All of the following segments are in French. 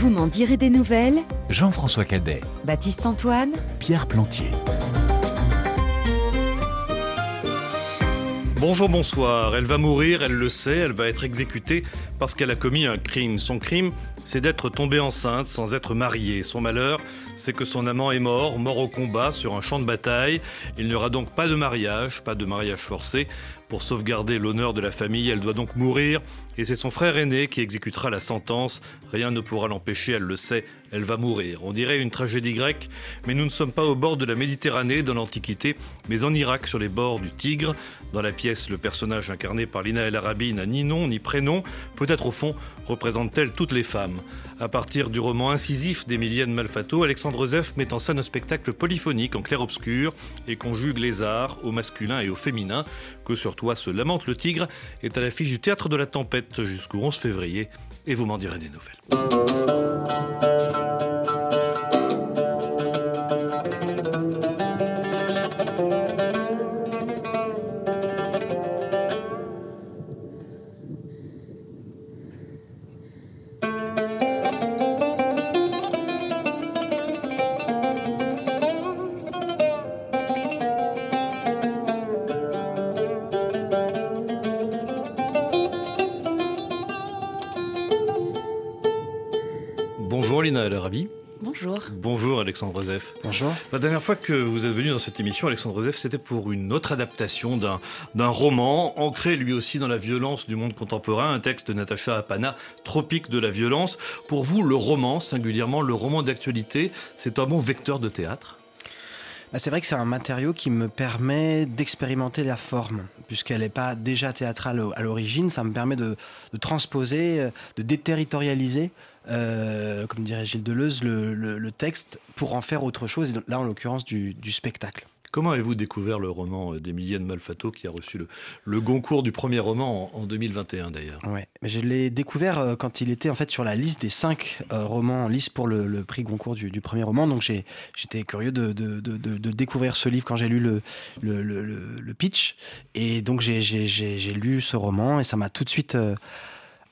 Vous m'en direz des nouvelles Jean-François Cadet, Baptiste Antoine Pierre Plantier. Bonjour, bonsoir. Elle va mourir, elle le sait, elle va être exécutée parce qu'elle a commis un crime. Son crime, c'est d'être tombée enceinte sans être mariée. Son malheur, c'est que son amant est mort, mort au combat sur un champ de bataille. Il n'y aura donc pas de mariage, pas de mariage forcé. Pour sauvegarder l'honneur de la famille, elle doit donc mourir et c'est son frère aîné qui exécutera la sentence. Rien ne pourra l'empêcher, elle le sait, elle va mourir. On dirait une tragédie grecque, mais nous ne sommes pas au bord de la Méditerranée dans l'Antiquité, mais en Irak sur les bords du Tigre. Dans la pièce, le personnage incarné par Lina El Arabi n'a ni nom ni prénom, peut-être au fond représente-t-elle toutes les femmes. À partir du roman incisif d'Emilienne Malfato, Alexandre Zef met en scène un spectacle polyphonique en clair-obscur et conjugue les arts au masculin et au féminin. Que sur toi se lamente le tigre est à l'affiche du théâtre de la tempête jusqu'au 11 février et vous m'en direz des nouvelles. Bonjour Lina El Arabi. Bonjour. Bonjour Alexandre Zef. Bonjour. La dernière fois que vous êtes venu dans cette émission, Alexandre Zef, c'était pour une autre adaptation d'un, d'un roman, ancré lui aussi dans la violence du monde contemporain, un texte de Natacha Apana, Tropique de la violence. Pour vous, le roman, singulièrement le roman d'actualité, c'est un bon vecteur de théâtre? Bah, c'est vrai que c'est un matériau qui me permet d'expérimenter la forme, puisqu'elle n'est pas déjà théâtrale à l'origine. Ça me permet de, de transposer, euh, de déterritorialiser, euh, comme dirait Gilles Deleuze, le, le- le texte pour en faire autre chose, et là en l'occurrence du, du spectacle. Comment avez-vous découvert le roman euh, d'Emilienne Malfato qui a reçu le, le Goncourt du premier roman en, en 2021 d'ailleurs? Ouais. Je l'ai découvert euh, quand il était en fait sur la liste des cinq euh, romans en liste pour le, le prix Goncourt du, du premier roman. Donc j'étais curieux de, de- de- de- de découvrir ce livre quand j'ai lu le, pitch. Et donc j'ai- lu ce roman et ça m'a tout de suite euh,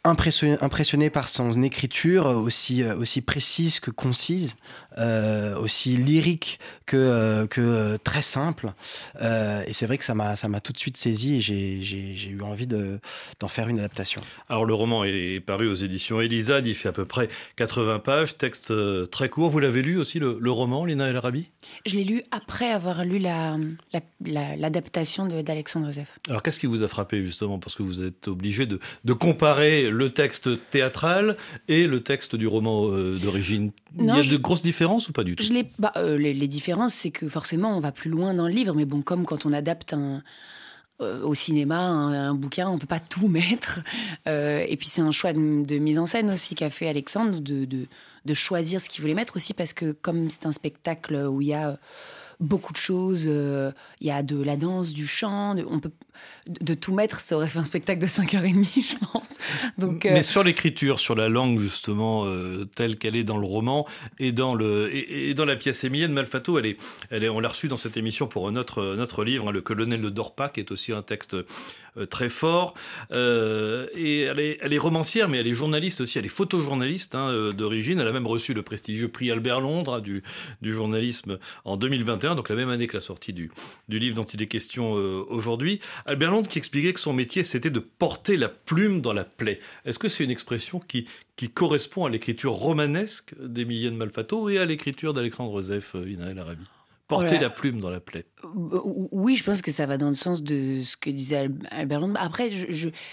impressionné, impressionné par son écriture euh, aussi, euh, aussi précise que concise, euh, aussi lyrique que, que très simple. Euh, et c'est vrai que ça m'a ça m'a tout de suite saisi et j'ai- j'ai j'ai eu envie de- d'en faire une adaptation. Alors le roman est paru aux éditions Elisade, il fait à peu près 80 pages, texte très court. Vous l'avez lu aussi le, le roman, Lina El Arabi? Je l'ai lu après avoir lu la- la- la- l'adaptation de- d'Alexandre Zef. Alors qu'est-ce qui vous a frappé justement? Parce que vous êtes obligé de, de comparer le texte théâtral et le texte du roman euh, d'origine. Il y a je- de grosses différences ou pas du tout? Je bah, euh, les, les différences, c'est que forcément, on va plus loin dans le livre. Mais bon, comme quand on adapte un, euh, au cinéma un, un bouquin, on peut pas tout mettre. Et puis c'est un choix de, de mise en scène aussi qu'a fait Alexandre, de, de, de choisir ce qu'il voulait mettre aussi, parce que comme c'est un spectacle où il y a beaucoup de choses, euh, il y a de la danse, du chant, de, on peut, de, tout mettre, ça aurait fait un spectacle de 5h30, je pense. Donc, euh, Mais sur l'écriture, sur la langue justement euh, telle qu'elle est dans le roman et dans le et, et dans la pièce Émilienne Malfato, elle est, elle est, on l'a reçue dans cette émission pour notre notre livre, hein, le colonel ne dort pas, qui est aussi un texte euh, très fort. Euh, et elle est, elle est romancière, mais elle est journaliste aussi. Elle est photojournaliste hein, euh, d'origine. Elle a même reçu le prestigieux prix Albert Londres hein, du du journalisme en 2021, donc la même année que la sortie du du livre dont il est question euh, aujourd'hui. Albert Londres qui expliquait que son métier c'était de porter la plume dans la plaie. Est-ce que c'est une expression qui, qui correspond à l'écriture romanesque d'Emilienne Malfato et à l'écriture d'Alexandre Zef, euh, Lina El Arabi? Porter la plume dans la plaie. Euh, Oui, je pense que ça va dans le sens de ce que disait Al- Albert Londres. Après,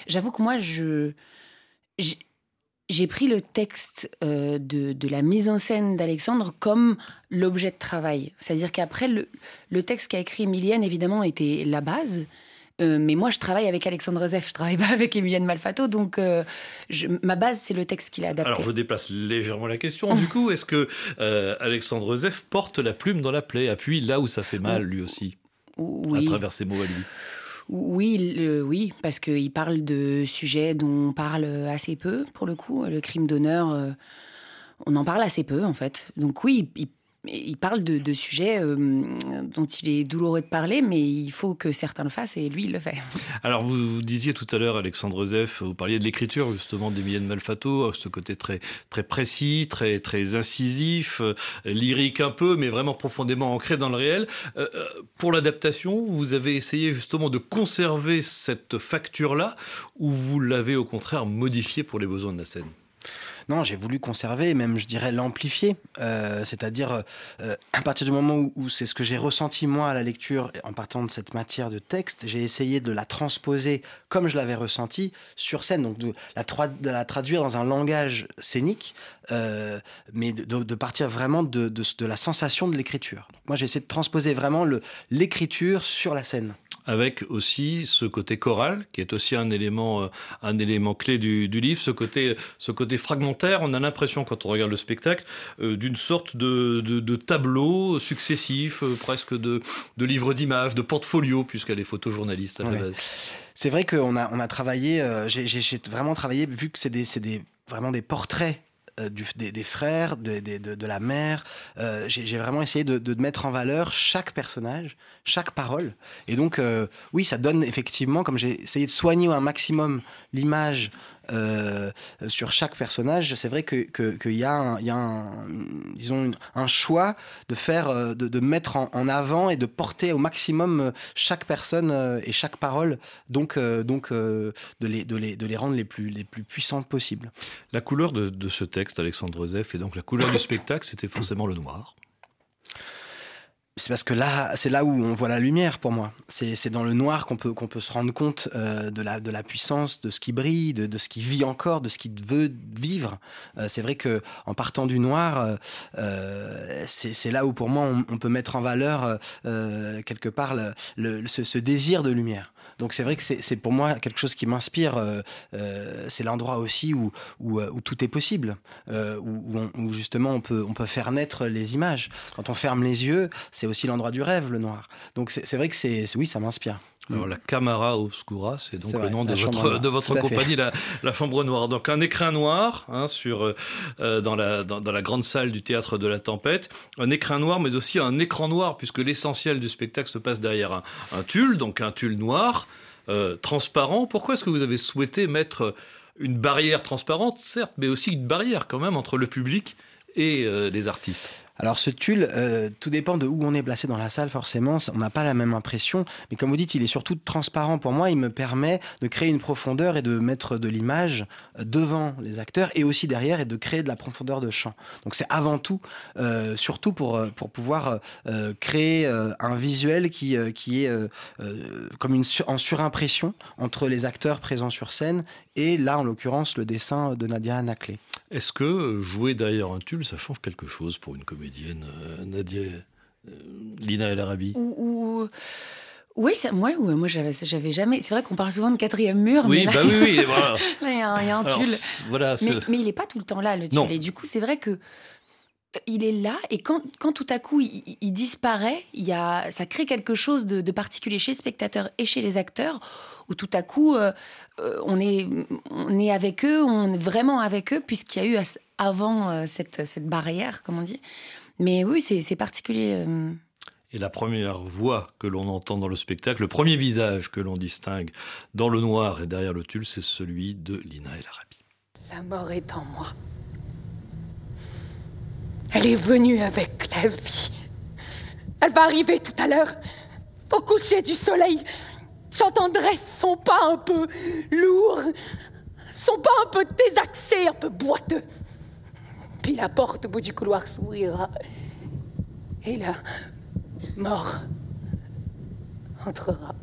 j'avoue que moi, je j'ai- j'ai pris le texte euh, de, de la mise en scène d'Alexandre comme l'objet de travail. C'est-à-dire qu'après, le, le texte qu'a écrit Emilienne, évidemment, était la base. Euh, mais moi, je travaille avec Alexandre Zef, je travaille pas avec Emilienne Malfato, donc euh, je- ma base, c'est le texte qu'il a adapté. Alors je déplace légèrement la question. Du coup, est-ce que euh, Alexandre Zef porte la plume dans la plaie, appuie là où ça fait mal lui aussi, oui. à travers ses mots à lui? Oui, oui, parce qu'il parle de sujets dont on parle assez peu, pour le coup. Le crime d'honneur, euh, on en parle assez peu, en fait. Donc oui, il, il parle de, sujets euh, dont il est douloureux de parler, mais il faut que certains le fassent et lui, il le fait. Alors, vous, disiez tout à l'heure, Alexandre Zef, vous parliez de l'écriture justement d'Emilienne Malfato, ce côté très, très précis, très, très incisif, euh, lyrique un peu, mais vraiment profondément ancré dans le réel. Euh, pour l'adaptation, vous avez essayé justement de conserver cette facture-là ou vous l'avez au contraire modifiée pour les besoins de la scène? Non, j'ai voulu conserver, même je dirais l'amplifier. Euh, c'est-à-dire, euh, à partir du moment où, c'est ce que j'ai ressenti moi à la lecture, en partant de cette matière de texte, j'ai essayé de la transposer comme je l'avais ressenti sur scène, donc de la, traduire dans un langage scénique, euh, mais de, partir vraiment de, de la sensation de l'écriture. Moi, j'ai essayé de transposer vraiment l'écriture sur la scène avec aussi ce côté choral, qui est aussi un élément, euh, un élément clé du, livre, ce côté, ce côté fragmentaire. On a l'impression, quand on regarde le spectacle, euh, d'une sorte de, de, tableau successif, euh, presque de, de livre d'images, de portfolio, puisqu'elle est photojournaliste à la base. C'est vrai qu'on a, on a travaillé, j'ai vraiment travaillé, vu que c'est des, des, vraiment des portraits euh, des, frères, de, la mère. Euh, j'ai vraiment essayé de, mettre en valeur chaque personnage, chaque parole. Et donc, euh, oui, ça donne effectivement, comme j'ai essayé de soigner un maximum l'image euh, sur chaque personnage, c'est vrai qu'il que, y a, un, y a un, disons, un choix de faire, euh, de, mettre en, avant et de porter au maximum euh, chaque personne et chaque parole, donc, donc de, les, de, les, de les rendre les plus, les plus puissantes possibles. La couleur de, de ce texte, Alexandre Zef, et donc la couleur du spectacle, c'était forcément le noir c'est parce que là, c'est là où on voit la lumière pour moi. C'est dans le noir qu'on peut, qu'on peut se rendre compte euh, de, la, de la puissance, de ce qui brille, de, de ce qui vit encore, de ce qui veut vivre. Euh, c'est vrai que en partant du noir, euh, c'est là où pour moi on, peut mettre en valeur quelque part le, ce, ce, désir de lumière. Donc c'est vrai que c'est pour moi quelque chose qui m'inspire. c'est l'endroit aussi où, où, où, tout est possible, où, où, justement on peut, on peut faire naître les images. Quand on ferme les yeux, c'est c'est aussi l'endroit du rêve, le noir. Donc c'est vrai que c'est oui, ça m'inspire. Alors, la Camara Obscura, c'est donc le nom de votre, de votre compagnie, la, la, Chambre Noire. Donc un écrin noir hein, sur, euh, euh, dans, la, dans, la grande salle du théâtre de la Tempête. Un écrin noir, mais aussi un écran noir, puisque l'essentiel du spectacle se passe derrière un, un tulle, donc un tulle noir, euh, transparent. Pourquoi est-ce que vous avez souhaité mettre une barrière transparente, certes, mais aussi une barrière quand même entre le public et les artistes alors ce tulle, euh, tout dépend de où on est placé dans la salle, forcément, on n'a pas la même impression, mais comme vous dites, il est surtout transparent pour moi, il me permet de créer une profondeur et de mettre de l'image euh, devant les acteurs et aussi derrière et de créer de la profondeur de champ. Donc c'est avant tout, euh, surtout pour, pour pouvoir créer un visuel qui, qui est comme une en surimpression entre les acteurs présents sur scène et là, en l'occurrence, le dessin de Nadia Naclé. Est-ce que jouer derrière un tulle, ça change quelque chose pour une comédienne, euh, Nadia euh, Lina El Arabi ou, Oui, moi, moi j'avais, j'avais jamais. C'est vrai qu'on parle souvent de quatrième mur. Oui, mais bah oui, oui. là, il y, a un tulle. Voilà, mais, il n'est pas tout le temps là, le tulle. Et du coup, c'est vrai que il est là et quand, quand tout à coup il, disparaît, il y a, ça crée quelque chose de, particulier chez le spectateur et chez les acteurs où tout à coup euh, euh, on, est, on est avec eux, on est vraiment avec eux puisqu'il y a eu avant euh, cette, cette barrière, comme on dit. Mais oui, c'est particulier. Et la première voix que l'on entend dans le spectacle, le premier visage que l'on distingue dans le noir et derrière le tulle, c'est celui de Lina El Arabi. La mort est en moi. Elle est venue avec la vie. Elle va arriver tout à l'heure. Au coucher du soleil, j'entendrai son pas un peu lourd, son pas un peu désaxé, un peu boiteux. Puis la porte au bout du couloir s'ouvrira. Et la mort entrera.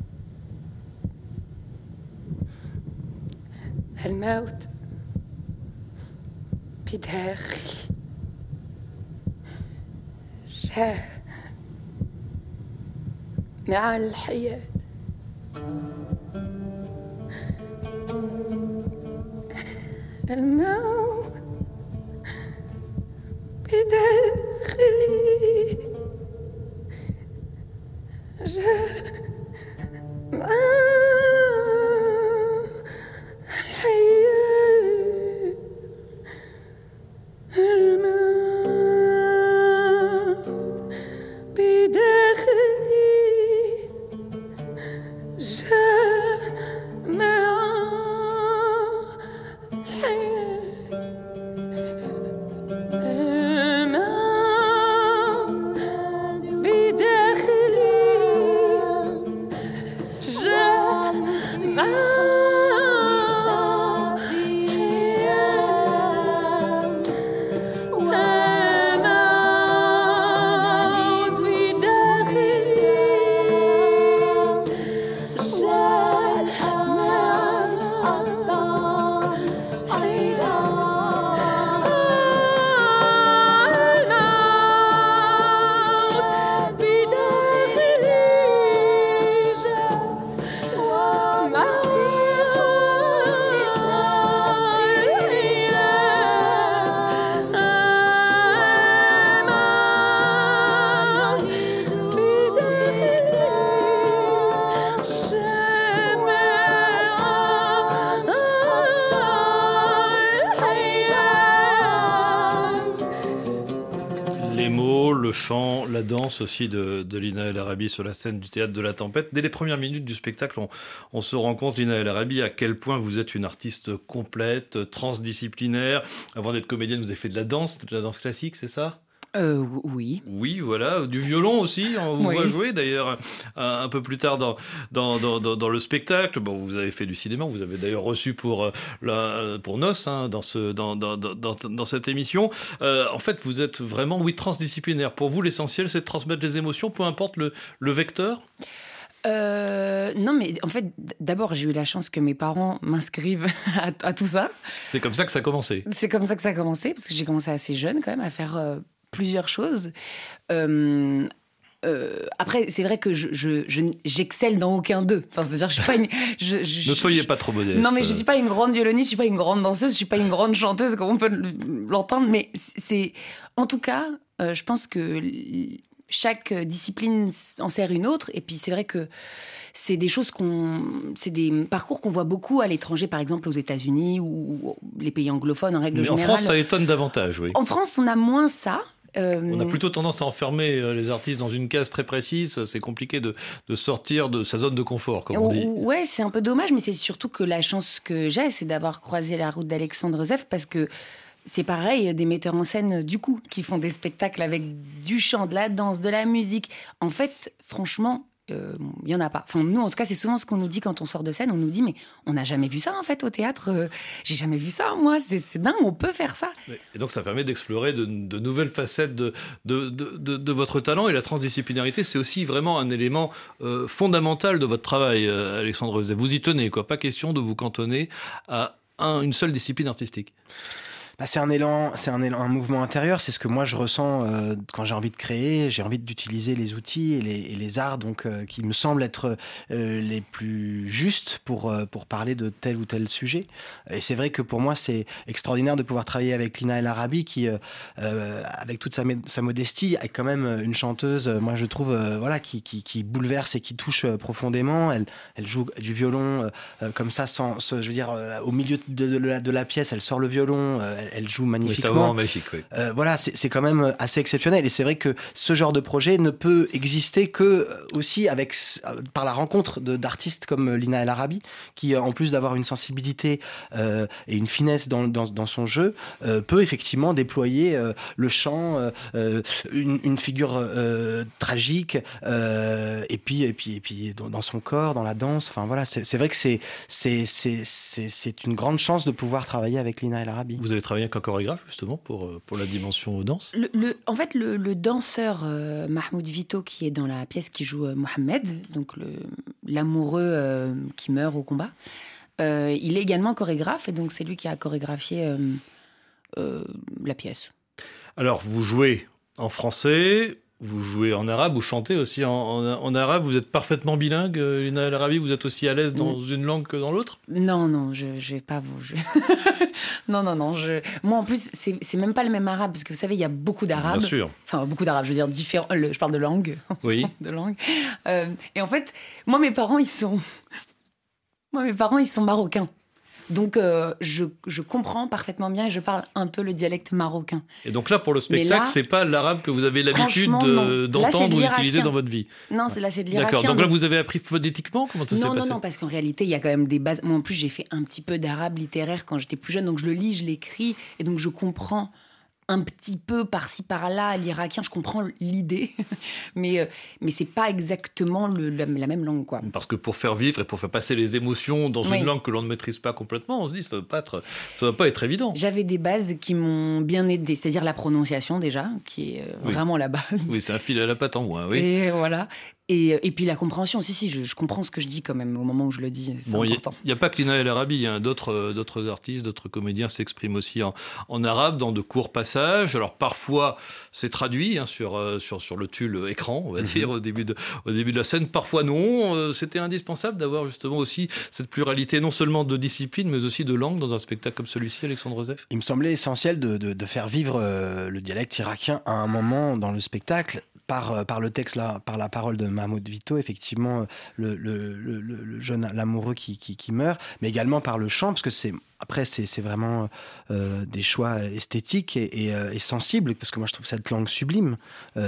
الموت بداخلي الحياة مع الحياة الموت بداخلي جاء aussi de, de Lina El Arabi sur la scène du théâtre de la Tempête. Dès les premières minutes du spectacle, on, on se rend compte, Lina El Arabi, à quel point vous êtes une artiste complète, transdisciplinaire. Avant d'être comédienne, vous avez fait de la danse, de la danse classique, c'est ça? Euh, oui. Oui, voilà. Du violon aussi, on vous Oui. voit jouer d'ailleurs un, un peu plus tard dans, dans, dans, dans- le spectacle. Bon, vous avez fait du cinéma, vous avez d'ailleurs reçu pour, euh, la, pour Nos hein, dans, ce, dans, dans, dans, dans- dans cette émission. Euh, en fait, vous êtes vraiment, oui, transdisciplinaire. Pour vous, l'essentiel, c'est de transmettre les émotions, peu importe le, le vecteur. Euh, non, mais en fait, d'abord, j'ai eu la chance que mes parents m'inscrivent à, à tout ça. C'est comme ça que ça a commencé. C'est comme ça que ça a commencé, parce que j'ai commencé assez jeune quand même à faire euh, plusieurs choses. Euh, euh, après, c'est vrai que je, je- je- j'excelle dans aucun d'eux. Enfin, c'est-à-dire, je suis pas une. je- je- Ne soyez pas trop modeste. Non, mais je suis pas une grande violoniste, je suis pas une grande danseuse, je suis pas une grande chanteuse, comme on peut l'entendre. Mais c'est, en tout cas, euh, je pense que chaque discipline en sert une autre. Et puis c'est vrai que c'est des choses qu'on, c'est des parcours qu'on voit beaucoup à l'étranger, par exemple aux États-Unis ou, les pays anglophones en règle Mais en générale. France, ça étonne davantage, oui. En France, on a moins ça. Euh, On a plutôt tendance à enfermer euh, les artistes dans une case très précise. C'est compliqué de, de sortir de sa zone de confort, comme on dit. Ou- Ouais, c'est un peu dommage, mais c'est surtout que la chance que j'ai, c'est d'avoir croisé la route d'Alexandre Zef parce que c'est pareil, des metteurs en scène du coup qui font des spectacles avec du chant, de la danse, de la musique. En fait, franchement, euh, il y en a pas. Enfin, nous, en tout cas, c'est souvent ce qu'on nous dit quand on sort de scène. On nous dit, mais on n'a jamais vu ça en fait au théâtre. Euh, J'ai jamais vu ça, moi. C'est dingue, on peut faire ça. Et donc ça permet d'explorer de, nouvelles facettes de, de, de, votre talent et la transdisciplinarité, c'est aussi vraiment un élément euh, fondamental de votre travail, euh, Alexandre. Vous y tenez, quoi. Pas question de vous cantonner à un- une seule discipline artistique. Bah, c'est un élan, c'est un élan, un mouvement intérieur. C'est ce que moi je ressens euh, quand j'ai envie de créer. J'ai envie d'utiliser les outils et les, arts, donc euh, qui me semblent être euh, les plus justes pour pour parler de tel ou tel sujet. Et c'est vrai que pour moi c'est extraordinaire de pouvoir travailler avec Lina El Arabi, qui avec toute sa, sa modestie est quand même une chanteuse. moi je trouve voilà qui, qui bouleverse et qui touche profondément. Elle elle joue du violon comme ça sans, je veux dire au milieu de, la, pièce, elle sort le violon. Elle joue magnifiquement. oui. Euh, voilà, c'est quand même assez exceptionnel. Et c'est vrai que ce genre de projet ne peut exister que euh, aussi avec euh, par la rencontre d'artistes comme euh, Lina El Arabi, qui euh, en plus d'avoir une sensibilité euh, et une finesse dans, dans, dans son jeu, euh, peut effectivement déployer euh, le chant, euh, euh, une, une figure euh, tragique, euh, et puis et puis et puis dans, dans son corps, dans la danse. Enfin voilà, c'est vrai que c'est une grande chance de pouvoir travailler avec Lina El Arabi. Vous avez travaillé avec un chorégraphe, justement, pour, euh, pour la dimension danse Le, le- en fait, le, le danseur euh, Mahmoud Vito, qui est dans la pièce qui joue euh, Mohamed, donc l'amoureux euh, qui meurt au combat, euh, il est également chorégraphe, et donc c'est lui qui a chorégraphié euh, euh, la pièce. Alors, vous jouez en français, vous jouez en arabe, vous chantez aussi en, en- en arabe. Vous êtes parfaitement bilingue, euh, Lina El Arabi Vous êtes aussi à l'aise dans une langue que dans l'autre? Non, non, je, je vais pas vous. je- non, non, non. Je... Moi, en plus, c'est c'est même pas le même arabe, parce que vous savez, il y a beaucoup d'arabes. Bien sûr, Enfin, beaucoup d'arabes, je veux dire différents. le- Je parle de langue. oui. de langue. Euh, et en fait, moi, mes parents, ils sont. Moi, mes parents, ils sont marocains. Donc, euh, je, je comprends parfaitement bien et je parle un peu le dialecte marocain. Et donc là, pour le spectacle, c'est pas l'arabe que vous avez l'habitude non. D'entendre ou d'utiliser dans votre vie. Non, c'est là, c'est de l'irakien. D'accord. Donc là, vous avez appris phonétiquement Comment ça s'est non, non, passé non, parce qu'en réalité, il y a quand même des bases. Moi, en plus, j'ai fait un petit peu d'arabe littéraire quand j'étais plus jeune, donc je le lis, je l'écris, et donc je comprends un petit peu par-ci par-là l'irakien, je comprends l'idée, mais euh, mais c'est pas exactement le- la, la même langue, quoi. Parce que pour faire vivre et pour faire passer les émotions dans Oui. une langue que l'on ne maîtrise pas complètement, on se dit ça ne pas être, ça doit pas être évident. J'avais des bases qui m'ont bien aidé, c'est-à-dire la prononciation déjà, qui est euh, Oui. vraiment la base. Oui, c'est un fil à la patte en moins, oui. Et voilà. Et, et puis la compréhension, si, si, je, je comprends ce que je dis quand même au moment où je le dis, Bon, il important. n'y a, pas que Lina El Arabi, il y a d'autres euh, artistes, d'autres comédiens s'expriment aussi en, en arabe dans de courts passages. Alors parfois c'est traduit hein, sur, euh, sur, sur le tulle écran, on va dire, au début, de, au début de la scène. Parfois non. Euh, C'était indispensable d'avoir justement aussi cette pluralité non seulement de discipline mais aussi de langue dans un spectacle comme celui-ci, Alexandre Joseph. Il me semblait essentiel de, de- de faire vivre euh, le dialecte irakien à un moment dans le spectacle. Par, euh, par le texte, là, par la parole de Mahmoud Vito, effectivement, euh, le, jeune l'amoureux qui, meurt, mais également par le chant, parce que c'est après, c'est vraiment euh, des choix esthétiques euh, et, sensibles, parce que moi, je trouve cette langue sublime.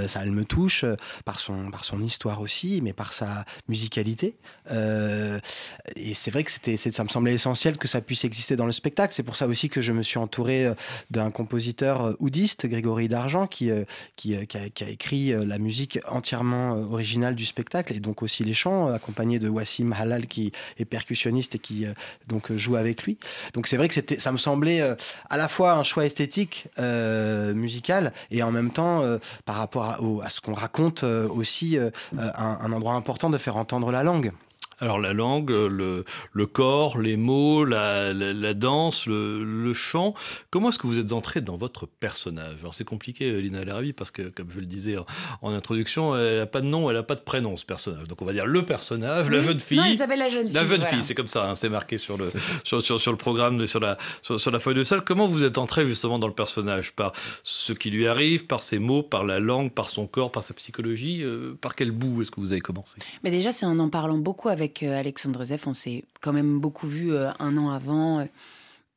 Ça, elle me touche par son, par son histoire aussi, mais par sa musicalité. et c'est vrai que c'était, ça me semblait essentiel que ça puisse exister dans le spectacle. C'est pour ça aussi que je me suis entouré d'un compositeur oudiste, Grégory D'Argent, qui, qui, qui, a, qui, a, écrit la musique entièrement originale du spectacle, et donc aussi les chants, accompagné de Wassim Halal, qui est percussionniste et qui donc joue avec lui. Donc c'est vrai que ça me semblait euh, à la fois un choix esthétique euh, musical et en même temps euh, par rapport à, ce qu'on raconte euh, aussi euh, un endroit important de faire entendre la langue. Alors la langue, le, le corps, les mots, la, la, la danse, le, le, chant. Comment est-ce que vous êtes entré dans votre personnage? Alors c'est compliqué, Lina Laravi, parce que comme je le disais en, introduction, elle n'a pas de nom, elle n'a pas de prénom ce personnage. Donc on va dire le personnage, oui. la jeune fille. Non, il s'appelle la jeune fille. La jeune voilà. fille, c'est comme ça, hein, c'est marqué sur le sur, sur, sur, le programme, sur la sur, sur, la feuille de salle. Comment vous êtes entré justement dans le personnage? Par ce qui lui arrive, par ses mots, par la langue, par son corps, par sa psychologie. Euh, par quel bout est-ce que vous avez commencé? Mais déjà, c'est en en parlant beaucoup avec avec Alexandre Zeff, on s'est quand même beaucoup vu euh, un an avant euh,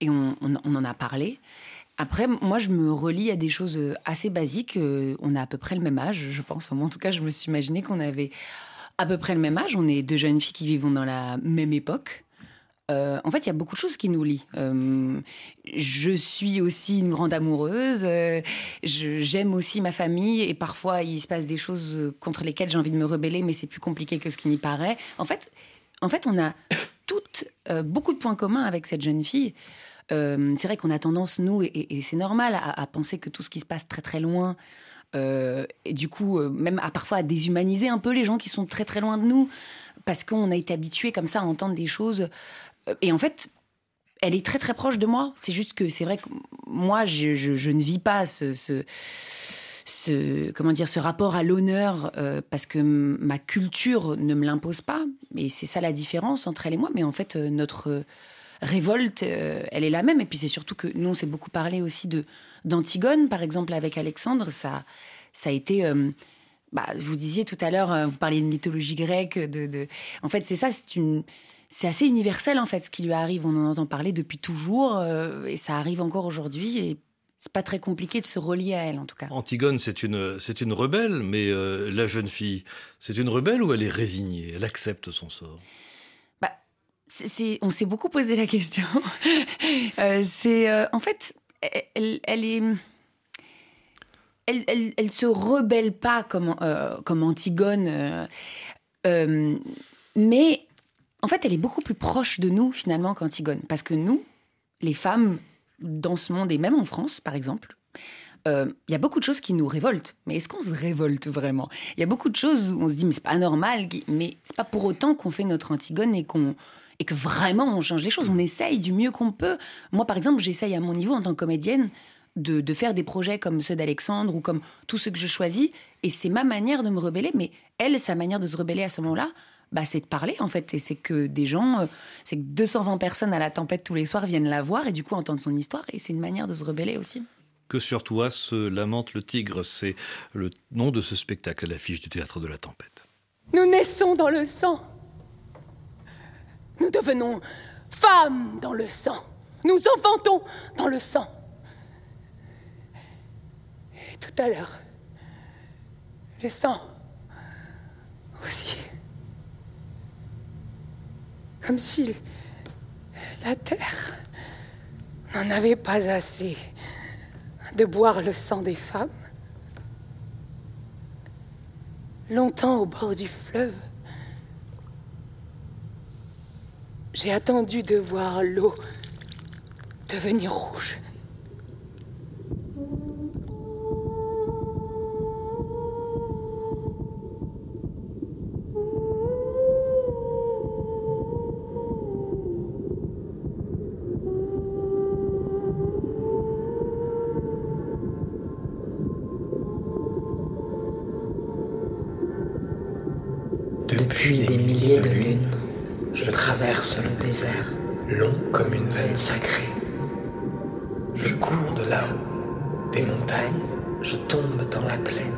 et on, on, en a parlé. Après, moi, je me relie à des choses euh, assez basiques. On a à peu près le même âge, je pense. En tout cas, je me suis imaginé qu'on avait à peu près le même âge. On est deux jeunes filles qui vivent dans la même époque. Euh, en fait, il y a beaucoup de choses qui nous lient. Euh, je suis aussi une grande amoureuse. Euh, J'aime aussi ma famille et parfois il se passe des choses contre lesquelles j'ai envie de me rebeller, mais c'est plus compliqué que ce qui n'y paraît. En fait, en fait, on a toutes beaucoup de points communs avec cette jeune fille. C'est vrai qu'on a tendance, nous, et, c'est normal, à, penser que tout ce qui se passe très très loin, et du coup, même à parfois à déshumaniser un peu les gens qui sont très très loin de nous, parce qu'on a été habitué comme ça à entendre des choses et en fait, elle est très très proche de moi. C'est juste que c'est vrai que moi, je, ne vis pas ce, comment dire, ce rapport à l'honneur euh, parce que ma culture ne me l'impose pas. Et c'est ça la différence entre elle et moi. Mais en fait, euh, notre révolte, euh, elle est la même. Et puis c'est surtout que nous, on s'est beaucoup parlé aussi de d'Antigone, par exemple, avec Alexandre. Ça, ça a été. Euh, bah, vous disiez tout à l'heure, vous parliez de mythologie grecque. De... En fait, c'est ça, c'est une c'est assez universel en fait ce qui lui arrive. On en entend parler depuis toujours euh, et ça arrive encore aujourd'hui et c'est pas très compliqué de se relier à elle en tout cas. Antigone, c'est une c'est une rebelle, mais euh, la jeune fille, c'est une rebelle ou elle est résignée, elle accepte son sort? Bah, c'est on s'est beaucoup posé la question. euh, c'est en fait elle, elle est elle, elle, elle, se rebelle pas comme, comme Antigone, mais en fait, elle est beaucoup plus proche de nous finalement qu'Antigone. Parce que nous, les femmes dans ce monde, et même en France par exemple, il euh, y a beaucoup de choses qui nous révoltent. Mais est-ce qu'on se révolte vraiment? Il y a beaucoup de choses où on se dit, mais c'est pas normal, mais c'est pas pour autant qu'on fait notre Antigone et qu'on et que vraiment on change les choses. On essaye du mieux qu'on peut. Moi, par exemple, j'essaye à mon niveau en tant que comédienne de, de faire des projets comme ceux d'Alexandre ou comme tous ceux que je choisis. Et c'est ma manière de me rebeller. Mais elle, sa manière de se rebeller à ce moment-là, bah, c'est de parler en fait. Et c'est que des gens, euh, c'est que 220 personnes à la tempête tous les soirs viennent la voir et du coup entendre son histoire. Et c'est une manière de se rebeller aussi. Que sur toi se lamente le tigre, c'est le nom de ce spectacle à l'affiche du théâtre de la tempête. Nous naissons dans le sang. Nous devenons femmes dans le sang. Nous enfantons dans le sang. Et tout à l'heure, le sang aussi. Comme si la terre n'en avait pas assez de boire le sang des femmes. Longtemps au bord du fleuve, j'ai attendu de voir l'eau devenir rouge. Long comme une veine sacrée. Je cours de là-haut, des montagnes, je tombe dans la plaine,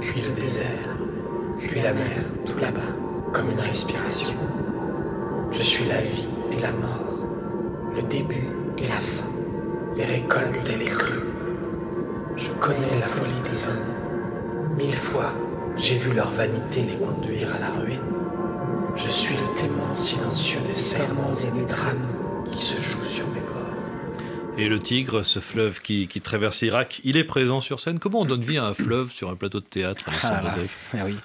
puis le désert, puis la mer, tout là-bas, comme une respiration. Je suis la vie et la mort, le début et la faim, les récoltes et les crues. Je connais la folie des hommes. Mille fois, j'ai vu leur vanité les conduire à la ruine. Je suis le témoin silencieux des serments et des drames qui se jouent sur mes bords. Et le Tigre, ce fleuve qui, qui traverse l'Irak, il est présent sur scène. Comment on donne vie à un fleuve sur un plateau de théâtre Ah là là. Joseph Ah oui.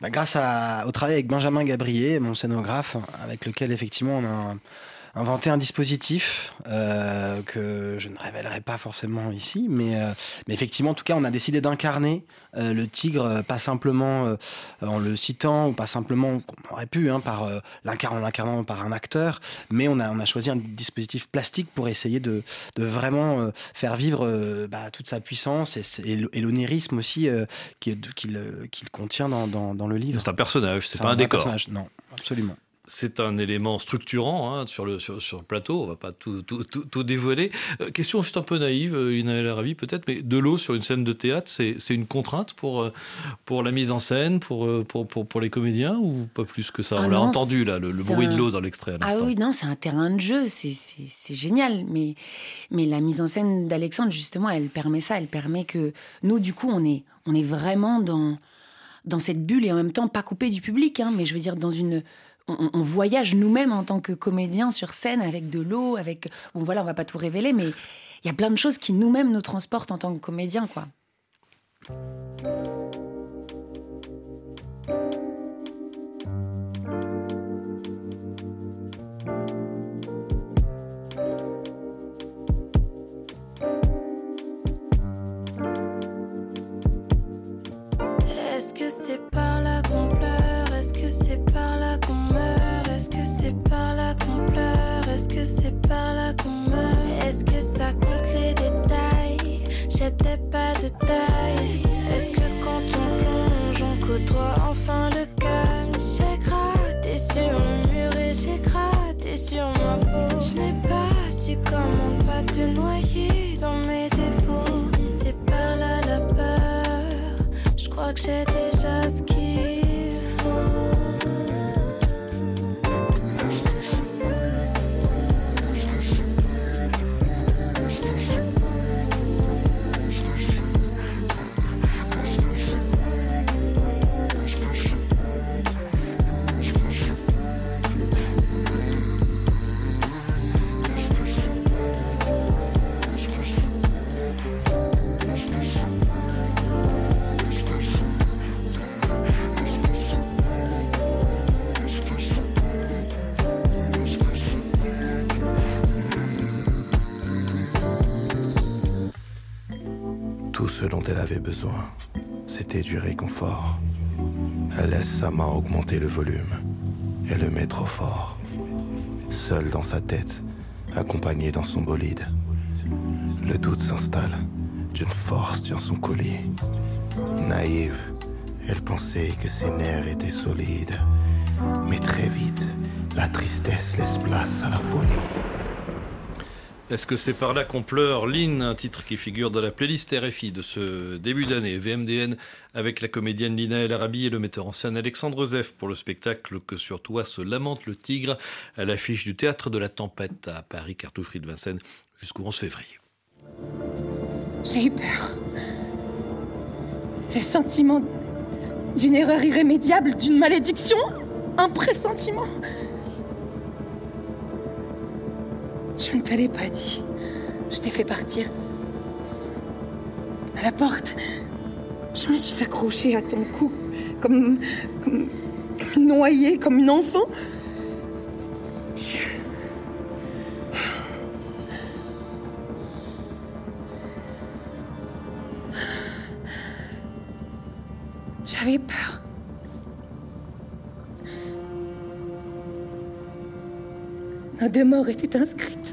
Bah, grâce à- au travail avec Benjamin Gabriel, mon scénographe, avec lequel effectivement on a un- inventé un dispositif euh, que je ne révélerai pas forcément ici, mais, euh, mais effectivement, en tout cas, on a décidé d'incarner euh, le tigre, pas simplement en le citant ou pas simplement, comme on aurait pu, hein, par en l'incarnant par un acteur, mais on a, on a choisi un dispositif plastique pour essayer de, de vraiment faire vivre bah, toute sa puissance et, et l'onirisme aussi qui- qu'il contient dans, dans, dans le livre. C'est un personnage, c'est pas un, vrai décor. personnage. Non, absolument. C'est un élément structurant hein, sur, le, sur, sur le plateau, on va pas tout, tout, tout, tout dévoiler. Euh, question juste un peu naïve, euh, Lina El Arabi peut-être, mais de l'eau sur une scène de théâtre, c'est une contrainte pour, euh, pour la mise en scène, pour, euh, pour, pour, pour les comédiens ou pas plus que ça? Ah On l'a entendu là, le, bruit de l'eau dans l'extrait Ah oui, non, c'est un terrain de jeu, c'est génial. Mais, mais la mise en scène d'Alexandre, justement, elle permet ça. Elle permet que nous, du coup, on est, on est vraiment dans, dans cette bulle et en même temps pas coupé du public. hein, mais je veux dire, dans une. On, voyage nous-mêmes en tant que comédiens sur scène avec de l'eau, avec. Bon, voilà, on va pas tout révéler, mais il y a plein de choses qui nous-mêmes nous transportent en tant que comédiens, quoi. Est-ce que quand on plonge on côtoie enfin le calme? J'ai gratté sur le mur et j'ai gratté sur ma peau. Je n'ai pas su comment pas te noyer dans mes défauts. Et si c'est par là la peur. Je crois que j'ai déjà ce c'était du réconfort. Elle laisse sa main augmenter le volume et le met trop fort. Seule dans sa tête, accompagnée dans son bolide. Le doute s'installe d'une force tient son collier. Naïve, elle pensait que ses nerfs étaient solides. Mais très vite, la tristesse laisse place à la folie. Est-ce que c'est par là qu'on pleure Lynn, un titre qui figure dans la playlist RFI de ce début d'année, VMDN, avec la comédienne Lina El Arabi et le metteur en scène Alexandre Zef pour le spectacle Que sur toi se lamente le tigre à l'affiche du Théâtre de la Tempête à Paris, cartoucherie de Vincennes, jusqu'au 11 février. J'ai eu peur. Le sentiment d'une erreur irrémédiable, d'une malédiction, un pressentiment. Je ne te l'ai pas dit. Je t'ai fait partir. À la porte, je me suis accrochée à ton cou, comme, comme, comme noyée, comme une enfant. J'avais peur. Nos deux morts étaient inscrites.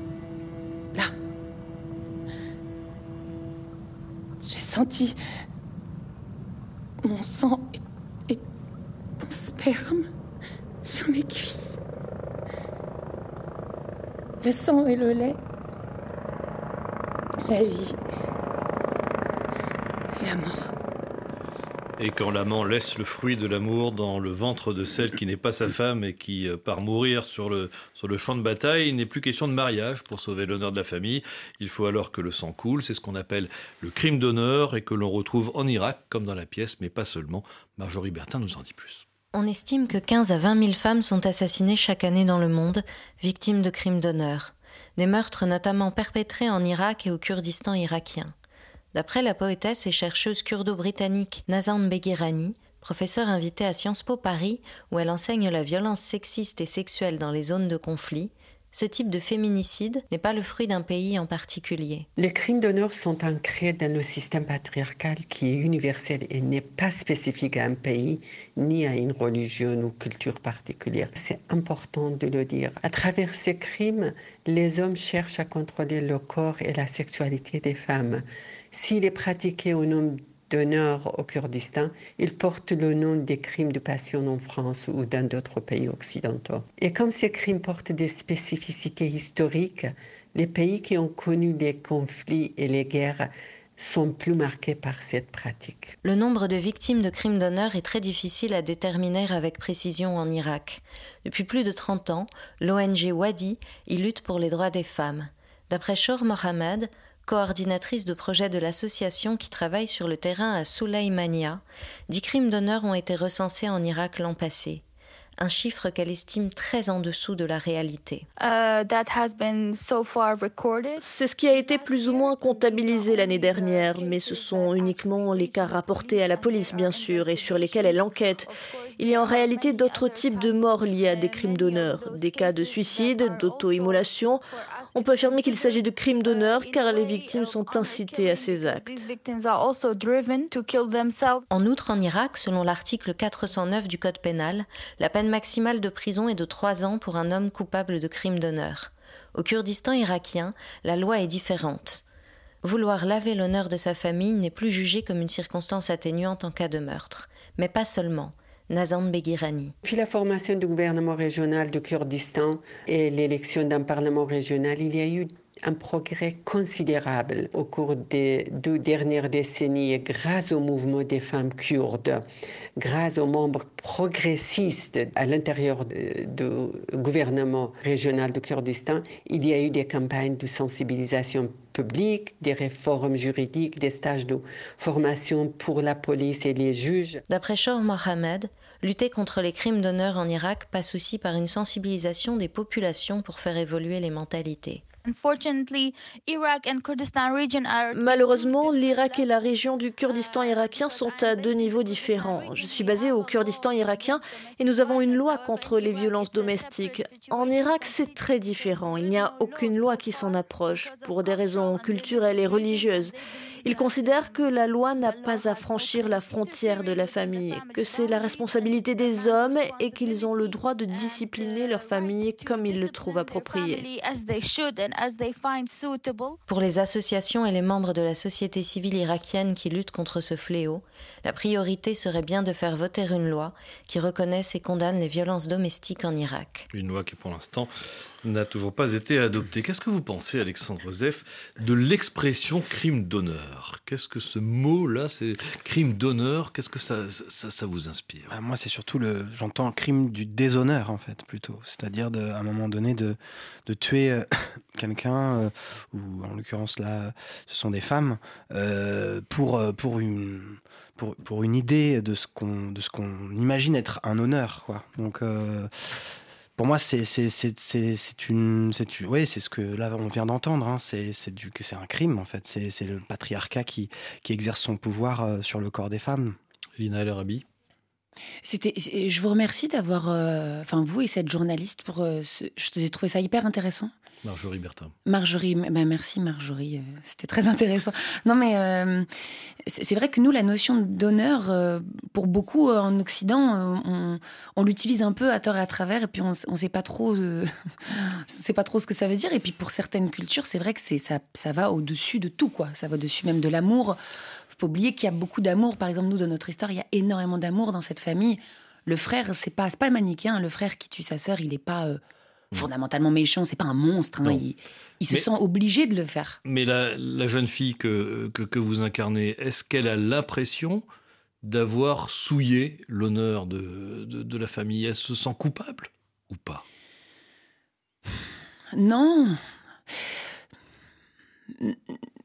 Senti mon sang et, et ton sperme sur mes cuisses. Le sang et le lait. La vie. Et la mort. Et quand l'amant laisse le fruit de l'amour dans le ventre de celle qui n'est pas sa femme et qui euh, part mourir sur le, sur le champ de bataille, il n'est plus question de mariage pour sauver l'honneur de la famille. Il faut alors que le sang coule. C'est ce qu'on appelle le crime d'honneur et que l'on retrouve en Irak comme dans la pièce, mais pas seulement. Marjorie Bertin nous en dit plus. On estime que 15 à 20 000 femmes sont assassinées chaque année dans le monde, victimes de crimes d'honneur. Des meurtres notamment perpétrés en Irak et au Kurdistan irakien. D'après la poétesse et chercheuse kurdo-britannique Nazan Beguirani, professeure invitée à Sciences Po Paris, où elle enseigne la violence sexiste et sexuelle dans les zones de conflit, ce type de féminicide n'est pas le fruit d'un pays en particulier. Les crimes d'honneur sont ancrés dans le système patriarcal qui est universel et n'est pas spécifique à un pays ni à une religion ou culture particulière. C'est important de le dire. À travers ces crimes, les hommes cherchent à contrôler le corps et la sexualité des femmes. S'il est pratiqué au nom d'honneur au Kurdistan, il porte le nom des crimes de passion en France ou dans d'autres pays occidentaux. Et comme ces crimes portent des spécificités historiques, les pays qui ont connu les conflits et les guerres sont plus marqués par cette pratique. Le nombre de victimes de crimes d'honneur est très difficile à déterminer avec précision en Irak. Depuis plus de 30 ans, l'ONG Wadi y lutte pour les droits des femmes. D'après Shor Mohamed, coordinatrice de projet de l'association qui travaille sur le terrain à Soulaïmania, dix crimes d'honneur ont été recensés en Irak l'an passé un chiffre qu'elle estime très en dessous de la réalité. Uh, C'est ce qui a été plus ou moins comptabilisé l'année dernière, mais ce sont uniquement les cas rapportés à la police, bien sûr, et sur lesquels elle enquête. Il y a en réalité d'autres types de morts liés à des crimes d'honneur, des cas de suicide, d'auto-immolation. On peut affirmer qu'il s'agit de crimes d'honneur car les victimes sont incitées à ces actes. En outre, en Irak, selon l'article 409 du Code pénal, la peine maximale de prison est de 3 ans pour un homme coupable de crimes d'honneur. Au Kurdistan irakien, la loi est différente. Vouloir laver l'honneur de sa famille n'est plus jugé comme une circonstance atténuante en cas de meurtre. Mais pas seulement. Nazan Beguirani. Puis la formation du gouvernement régional du Kurdistan et l'élection d'un parlement régional, il y a eu un progrès considérable au cours des deux dernières décennies grâce au mouvement des femmes kurdes, grâce aux membres progressistes à l'intérieur du gouvernement régional du Kurdistan. Il y a eu des campagnes de sensibilisation publique, des réformes juridiques, des stages de formation pour la police et les juges. D'après Shor Mohamed, lutter contre les crimes d'honneur en Irak passe aussi par une sensibilisation des populations pour faire évoluer les mentalités. Malheureusement, l'Irak et la région du Kurdistan irakien sont à deux niveaux différents. Je suis basée au Kurdistan irakien et nous avons une loi contre les violences domestiques. En Irak, c'est très différent. Il n'y a aucune loi qui s'en approche pour des raisons culturelles et religieuses. Ils considèrent que la loi n'a pas à franchir la frontière de la famille, que c'est la responsabilité des hommes et qu'ils ont le droit de discipliner leur famille comme ils le trouvent approprié. Pour les associations et les membres de la société civile irakienne qui luttent contre ce fléau, la priorité serait bien de faire voter une loi qui reconnaisse et condamne les violences domestiques en Irak. Une loi qui, pour l'instant, n'a toujours pas été adoptée. Qu'est-ce que vous pensez, Alexandre Joseph, de l'expression crime d'honneur Qu'est-ce que ce mot-là, c'est crime d'honneur Qu'est-ce que ça, ça, vous inspire? Bah, Moi, c'est surtout le, j'entends crime du déshonneur, en fait, plutôt. C'est-à-dire, à un moment donné, de, de tuer euh, quelqu'un, euh, ou en l'occurrence là, ce sont des femmes, euh, pour, pour une pour, pour, une idée de ce qu'on de ce qu'on imagine être un honneur quoi donc pour moi, c'est c'est une, oui, c'est ce que là on vient d'entendre. Hein. C'est du c'est un crime en fait. C'est le patriarcat qui qui exerce son pouvoir euh, sur le corps des femmes. Lina El Arabi. C'était, je vous remercie d'avoir, euh, enfin vous et cette journaliste pour, euh, ce, j'ai trouvé ça hyper intéressant. Marjorie Bertin. Marjorie, ben merci Marjorie, euh, c'était très intéressant. Non mais euh, c'est vrai que nous, la notion d'honneur, euh, pour beaucoup en Occident, on, l'utilise un peu à tort et à travers, et puis on ne sait pas trop, c'est pas trop ce que ça veut dire. Et puis pour certaines cultures, c'est vrai que ça va au-dessus de tout, quoi. Ça va au-dessus même de l'amour. Faut pas oublier qu'il y a beaucoup d'amour. Par exemple, nous, dans notre histoire, il y a énormément d'amour dans cette famille. Le frère, c'est pas, pas manichéen. Le frère qui tue sa sœur, il n'est pas fondamentalement méchant, c'est pas un monstre. Hein, il, se sent obligé de le faire. Mais la, jeune fille que, que, vous incarnez, est-ce qu'elle a l'impression d'avoir souillé l'honneur de, de, la famille? Elle se sent coupable ou pas? Non.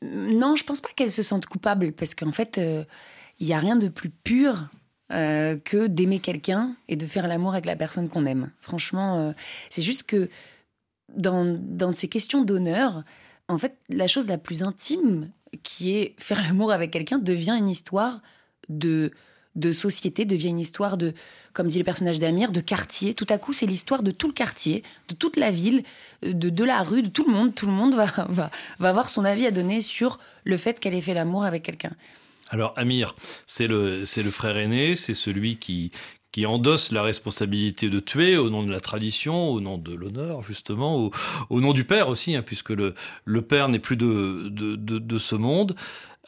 Non, je pense pas qu'elle se sente coupable parce qu'en fait, euh, il n'y a rien de plus pur euh, que d'aimer quelqu'un et de faire l'amour avec la personne qu'on aime. Franchement, euh, c'est juste que dans, dans ces questions d'honneur, en fait, la chose la plus intime qui est faire l'amour avec quelqu'un devient une histoire de de société devient une histoire de, comme dit le personnage d'Amir, de quartier. Tout à coup, c'est l'histoire de tout le quartier, de toute la ville, de, de la rue, de tout le monde. Tout le monde va, va, va avoir son avis à donner sur le fait qu'elle ait fait l'amour avec quelqu'un. Alors Amir, c'est le, c'est le frère aîné, c'est celui qui, qui endosse la responsabilité de tuer au nom de la tradition, au nom de l'honneur, justement, au, au, nom du père aussi, hein, puisque le, le père n'est plus de, de, de, de, ce monde.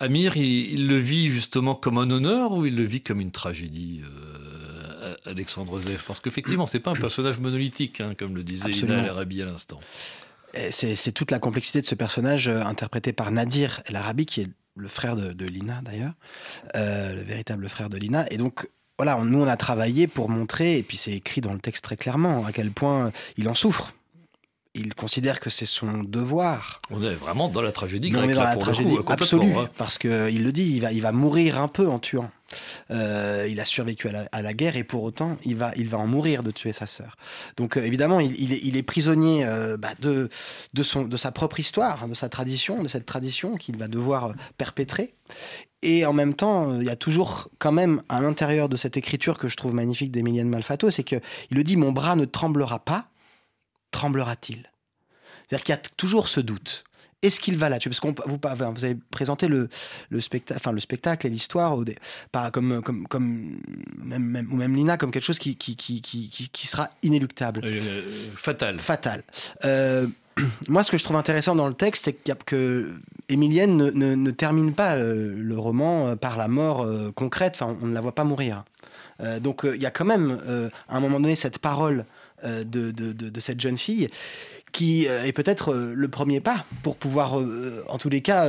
Amir, il, le vit justement comme un honneur ou il le vit comme une tragédie euh, Alexandre Zef? Parce qu'effectivement, c'est pas un personnage monolithique, hein, comme le disait Ina Arabi à l'instant. C'est toute la complexité de ce personnage euh, interprété par Nadir El Arabi, qui est le frère de, Lina d'ailleurs, euh, le véritable frère de Lina. Et donc, voilà, nous on a travaillé pour montrer, et puis c'est écrit dans le texte très clairement, à quel point il en souffre il considère que c'est son devoir. On est vraiment dans la tragédie grecque. On est dans la tragédie absolue, hein. parce qu'il le dit, il va, il va mourir un peu en tuant. Euh, il a survécu à la, guerre et pour autant, il va, il va en mourir de tuer sa sœur. Donc euh, évidemment, il, est, prisonnier euh, bah, de, de, son, de sa propre histoire, hein, de sa tradition, de cette tradition qu'il va devoir perpétrer. Et en même temps, il y a toujours quand même à l'intérieur de cette écriture que je trouve magnifique d'Emilienne Malfato, c'est qu'il le dit, mon bras ne tremblera pas, tremblera-t-il? C'est-à-dire qu'il y a toujours ce doute. Est-ce qu'il va là-dessus? Parce que vous, vous, avez présenté le, le, spectacle, enfin, le spectacle et l'histoire comme, comme, comme même, même, ou même Lina comme quelque chose qui, qui, qui, qui, qui sera inéluctable. Euh, fatal. Fatal. Euh, moi, ce que je trouve intéressant dans le texte, c'est que, que Émilienne ne, ne, ne, termine pas euh, le roman par la mort concrète. Enfin, on ne la voit pas mourir. donc, il y a quand même, à un moment donné, cette parole euh, de, cette jeune fille qui euh, est peut-être euh, le premier pas pour pouvoir, en tous les cas,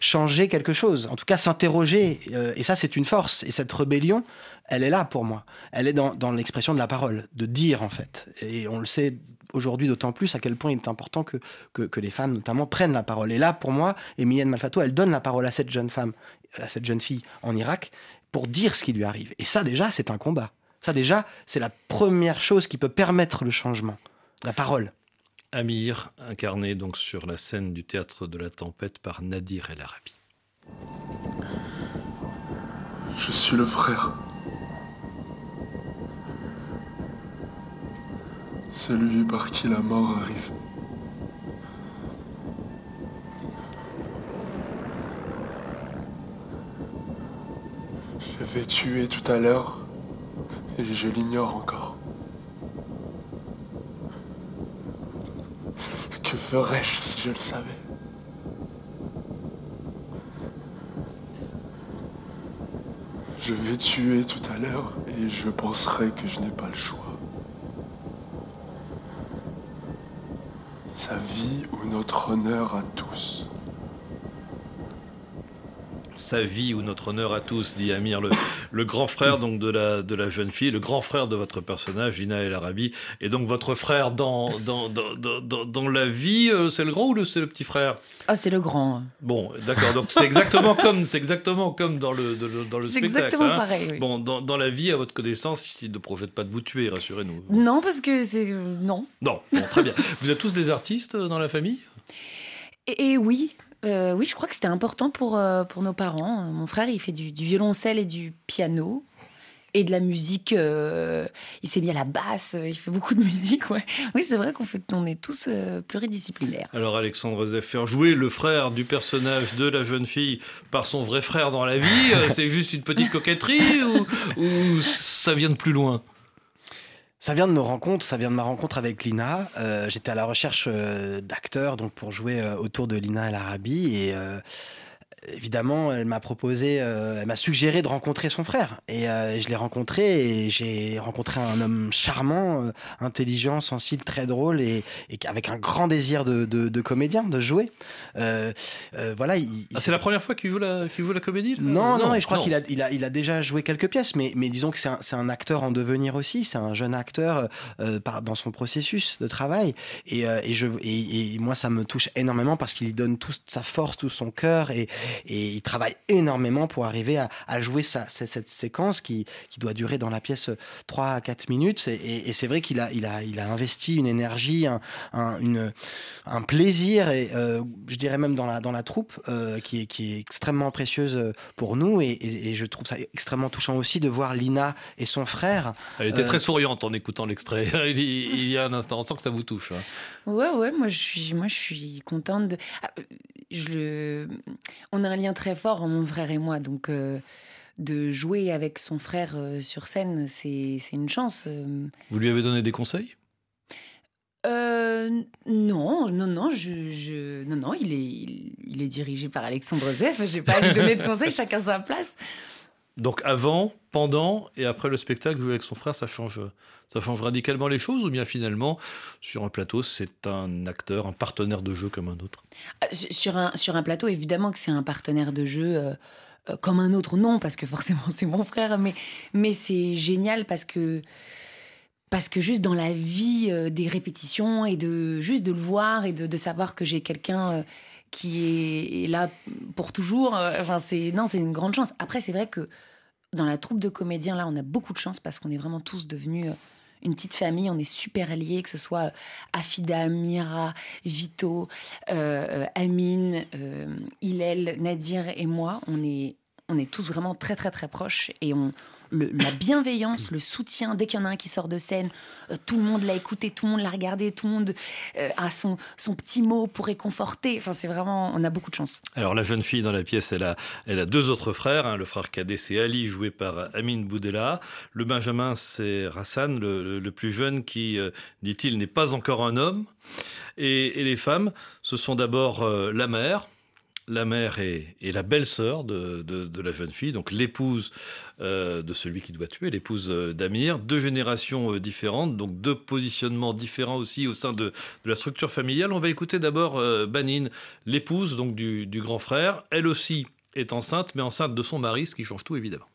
changer quelque chose, en tout cas s'interroger. et ça, c'est une force. Et cette rébellion, elle est là pour moi. Elle est dans, dans l'expression de la parole, de dire en fait. Et on le sait aujourd'hui d'autant plus à quel point il est important que, que, que, les femmes notamment prennent la parole. Et là, pour moi, Emilienne Malfato, elle donne la parole à cette jeune femme, à cette jeune fille en Irak, pour dire ce qui lui arrive. Et ça, déjà, c'est un combat. Ça déjà, c'est la première chose qui peut permettre le changement, la parole. Amir, incarné donc sur la scène du théâtre de la tempête par Nadir El Arabi. Je suis le frère. Celui par qui la mort arrive. Je vais tuer tout à l'heure et je l'ignore encore. Que ferais-je si je le savais? Je vais tuer tout à l'heure et je penserai que je n'ai pas le choix. Sa vie ou notre honneur à tous? Sa vie ou notre honneur à tous, dit Amir, le, grand frère donc de la, de la jeune fille, le grand frère de votre personnage, Ina El Arabi, et donc votre frère dans, dans, dans, dans, la vie, euh, c'est le grand ou c'est le petit frère? Ah, c'est le grand. Bon, d'accord, donc c'est exactement comme, c'est exactement comme dans le, dans le spectacle. C'est exactement hein. pareil. Bon, dans, la vie, à votre connaissance, il ne projette pas de vous tuer, rassurez-nous. Non, parce que c'est. Non. Non, bon, très bien. vous êtes tous des artistes dans la famille? Et oui, euh, oui, je crois que c'était important pour, euh, pour nos parents. Mon frère, il fait du, violoncelle et du piano et de la musique. Euh, il s'est mis à la basse, il fait beaucoup de musique. Oui, c'est vrai qu'on fait, on est tous pluridisciplinaires. Alors, Alexandre Zef, jouer le frère du personnage de la jeune fille par son vrai frère dans la vie, c'est juste une petite coquetterie ou ça vient de plus loin? Ça vient de nos rencontres, ça vient de ma rencontre avec Lina. Euh, j'étais à la recherche euh, d'acteurs donc pour jouer euh, autour de Lina El Arabi et évidemment, elle m'a proposé, euh, elle m'a suggéré de rencontrer son frère. Et euh, je l'ai rencontré et j'ai rencontré un homme charmant, euh, intelligent, sensible, très drôle et, et avec un grand désir de, de, de comédien, de jouer. Euh, euh, voilà. il- Ah, c'est la première fois qu'il joue la, qu'il joue la comédie non, non, et je crois qu'il a, il a, il a déjà joué quelques pièces, mais, mais disons que c'est un, c'est un acteur en devenir aussi, c'est un jeune acteur euh, par, dans son processus de travail. Et, euh, et, je, et, et moi, ça me touche énormément parce qu'il y donne toute sa force, tout son cœur, et, et il travaille énormément pour arriver à, à jouer sa, cette, séquence qui, qui doit durer dans la pièce 3 à 4 minutes. Et, et- et c'est vrai qu'il a, il a, il a investi une énergie, un, un, une, un plaisir, et euh, je dirais même dans la, dans la troupe, euh, qui, est, qui est extrêmement précieuse euh, pour nous. Et, et- et je trouve ça extrêmement touchant aussi de voir Lina et son frère. Elle était euh, très souriante en écoutant l'extrait. il, y- il y a un instant, on sent que ça vous touche. hein. Ouais, ouais, moi je suis, moi je suis contente de. Ah, euh, je le... On a un lien très fort, mon frère et moi, donc euh, de jouer avec son frère euh, sur scène, c'est une chance. euh. Vous lui avez donné des conseils? Euh, non, non, non, je, je- non, non, il est, il, il est dirigé par Alexandre Zeff. J'ai pas à lui donner de conseils, chacun sa place. Donc avant, pendant et après le spectacle, jouer avec son frère, ça change, ça change radicalement les choses ou bien finalement, sur un plateau, c'est un acteur, un partenaire de jeu comme un autre? Ah, su- Sur un, sur un plateau, évidemment que c'est un partenaire de jeu euh, euh, comme un autre, non, parce que forcément c'est mon frère, mais, mais c'est génial parce que, parce que juste dans la vie euh, des répétitions et de juste de le voir et de, de savoir que j'ai quelqu'un qui est, là pour toujours, euh, enfin c'est non, c'est une grande chance. Après, c'est vrai que dans la troupe de comédiens, là, on a beaucoup de chance parce qu'on est vraiment tous devenus euh, une petite famille, on est super liés, que ce soit euh, Afida, Mira, Vito, euh, Amine, Hillel, Nadir et moi, on est, on est tous vraiment très très très proches et on, la bienveillance, le soutien, dès qu'il y en a un qui sort de scène, euh, tout le monde l'a écouté, tout le monde l'a regardé, tout le monde euh, a son, son petit mot pour réconforter. Enfin, c'est vraiment, on a beaucoup de chance. Alors la jeune fille dans la pièce, elle a, elle a deux autres frères. hein. Le frère cadet, c'est Ali, joué par Amine Boudella. Le Benjamin, c'est Rassan, le, le- plus jeune, qui, euh, dit-il, n'est pas encore un homme. Et, les femmes, ce sont d'abord la mère. La mère est la belle-sœur de, la jeune fille, donc l'épouse euh, de celui qui doit tuer, l'épouse euh, d'Amir. Deux générations euh, différentes, donc deux positionnements différents aussi au sein de, la structure familiale. On va écouter d'abord Banine, l'épouse donc du, du grand frère. Elle aussi est enceinte, mais enceinte de son mari, ce qui change tout évidemment.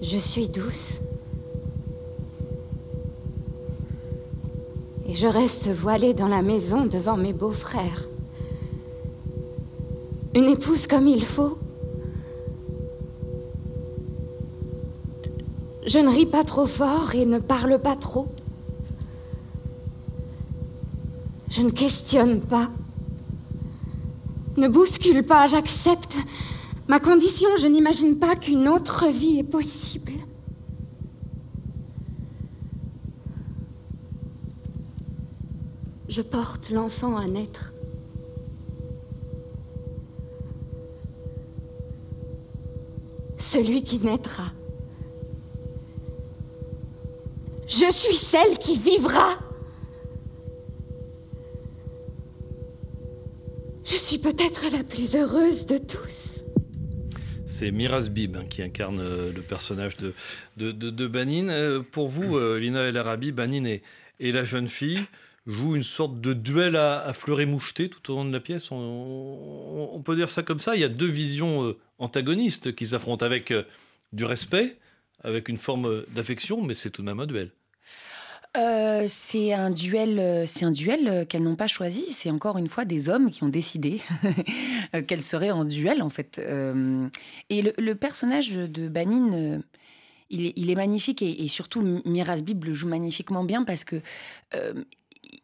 Je suis douce. Et je reste voilée dans la maison devant mes beaux-frères. Une épouse comme il faut. Je ne ris pas trop fort et ne parle pas trop. Je ne questionne pas. Ne bouscule pas, j'accepte. Ma condition, je n'imagine pas qu'une autre vie est possible. Je porte l'enfant à naître. Celui qui naîtra. Je suis celle qui vivra. Je suis peut-être la plus heureuse de tous. C'est Miraz Bib hein, qui incarne euh, le personnage de, de, Banine. Euh, pour vous, euh, Lina El Arabi, Banine et, et la jeune fille jouent une sorte de duel à, à fleuret moucheté tout au long de la pièce. On, peut dire ça comme ça. Il y a deux visions euh, antagonistes qui s'affrontent avec euh, du respect, avec une forme euh, d'affection, mais c'est tout de même un duel. C'est un duel, c'est un duel qu'elles n'ont pas choisi. C'est encore une fois des hommes qui ont décidé qu'elles seraient en duel en fait. Et le, personnage de Banine, il est, magnifique et, surtout Miraz Bib le joue magnifiquement bien parce que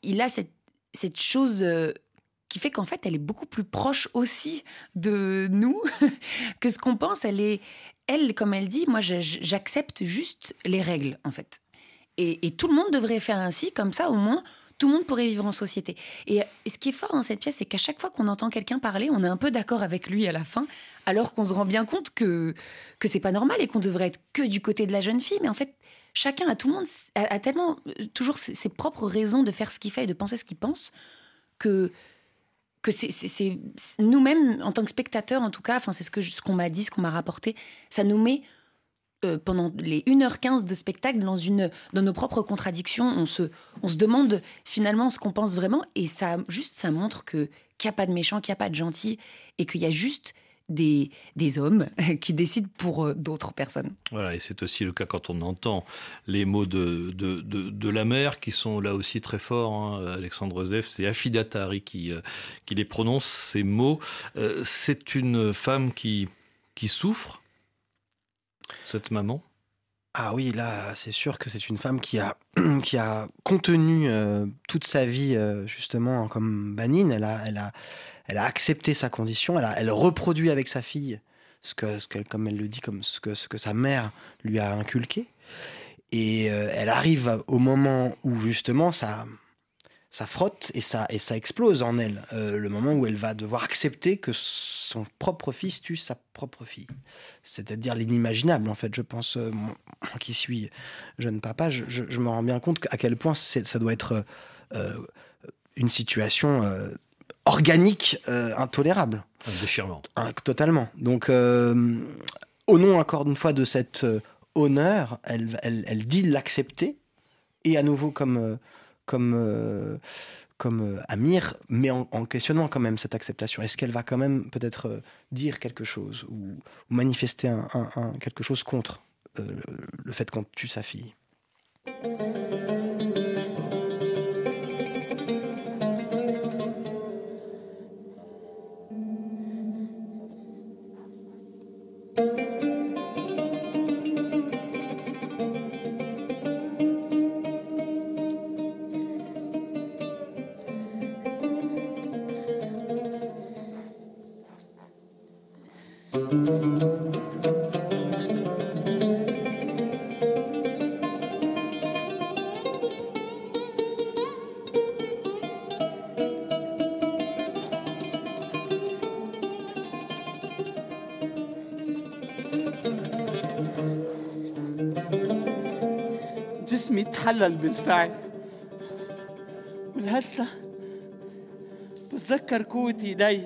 il a cette, cette chose. euh, qui fait qu'en fait, elle est beaucoup plus proche aussi de nous que ce qu'on pense. Elle est, elle, comme elle dit, moi, j'accepte juste les règles, en fait. Et, et tout le monde devrait faire ainsi, comme ça, au moins, tout le monde pourrait vivre en société. Et, et ce qui est fort dans cette pièce, c'est qu'à chaque fois qu'on entend quelqu'un parler, on est un peu d'accord avec lui à la fin, alors qu'on se rend bien compte que, que c'est pas normal et qu'on devrait être que du côté de la jeune fille. Mais en fait, chacun, a tout le monde, a, tellement euh, toujours ses, propres raisons de faire ce qu'il fait et de penser ce qu'il pense, que que c'est nous-mêmes, en tant que spectateurs, en tout cas, enfin, c'est ce qu'on ce qu'on m'a dit, ce qu'on m'a rapporté, ça nous met euh, pendant les 1h15 de spectacle dans, une, dans nos propres contradictions. On se, on se demande finalement ce qu'on pense vraiment et ça, juste, ça montre qu'il n'y a pas de méchants, qu'il n'y a pas de gentils et qu'il y a juste des, des hommes qui décident pour euh, d'autres personnes. Voilà, et c'est aussi le cas quand on entend les mots de, de, de, la mère qui sont là aussi très forts. Hein. Alexandre Zef, c'est Afidatari qui, euh, qui les prononce, ces mots. c'est une femme qui, qui souffre cette maman? Ah oui, là, c'est sûr que c'est une femme qui a, qui a contenu euh, toute sa vie, euh, justement, comme Banine. Elle a, elle, a, elle a accepté sa condition, elle, reproduit avec sa fille ce que, comme elle le dit, comme ce que, sa mère lui a inculqué. Et euh, elle arrive au moment où, justement, ça, frotte et ça, et ça explose en elle. Euh, le moment où elle va devoir accepter que son propre fils tue sa propre fille. C'est-à-dire l'inimaginable, en fait. Je pense, euh, moi qui suis jeune papa, je, me rends bien compte à quel point ça doit être euh, une situation organique intolérable. Déchirante. totalement. Donc, au nom, encore une fois, de cet honneur, elle, elle, elle dit l'accepter. Et à nouveau, comme comme, euh, comme euh, Amir, mais en, questionnant quand même cette acceptation. Est-ce qu'elle va quand même peut-être euh, dire quelque chose ou, manifester un, quelque chose contre le fait qu'on tue sa fille? تحلل بالفعل. ولهسه بتذكر قوة ايدي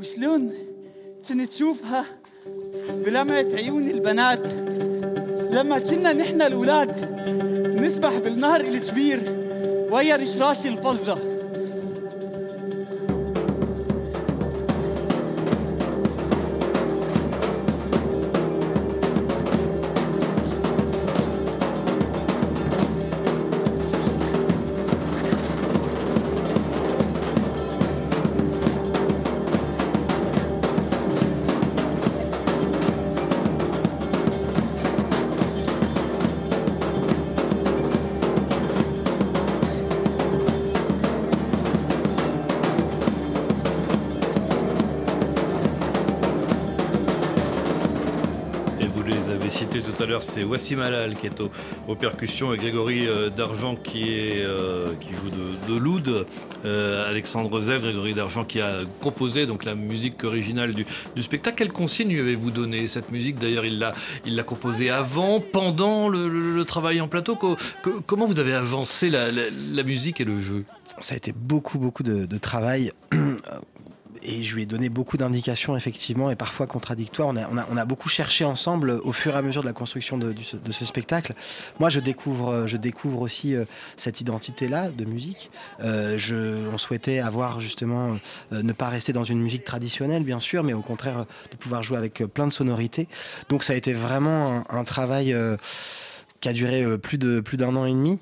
وشلون كنت تشوفها بلمعة عيون البنات. لما كنا نحن الأولاد نسبح بالنهر الكبير ويا رشراش الفضة c'est Wassim Alal qui est aux, percussions et Grégory euh, D'Argent qui, euh, qui joue de, l'oud. Euh, Alexandre Zev, Grégory D'Argent qui a composé donc la musique originale du, spectacle. Quelle consigne lui avez-vous donné cette musique D'ailleurs, il l'a composée avant, pendant le, travail en plateau. comment vous avez avancé la, musique et le jeu? Ça a été beaucoup beaucoup de travail et je lui ai donné beaucoup d'indications, effectivement, et parfois contradictoires. On a, on, a, on a, beaucoup cherché ensemble au fur et à mesure de la construction de, de, ce spectacle. Moi, je découvre, je découvre aussi euh, cette identité-là de musique. Euh, je, on souhaitait avoir justement, euh, ne pas rester dans une musique traditionnelle, bien sûr, mais au contraire de pouvoir jouer avec plein de sonorités. Donc ça a été vraiment un, travail qui a duré plus de plus d'un an et demi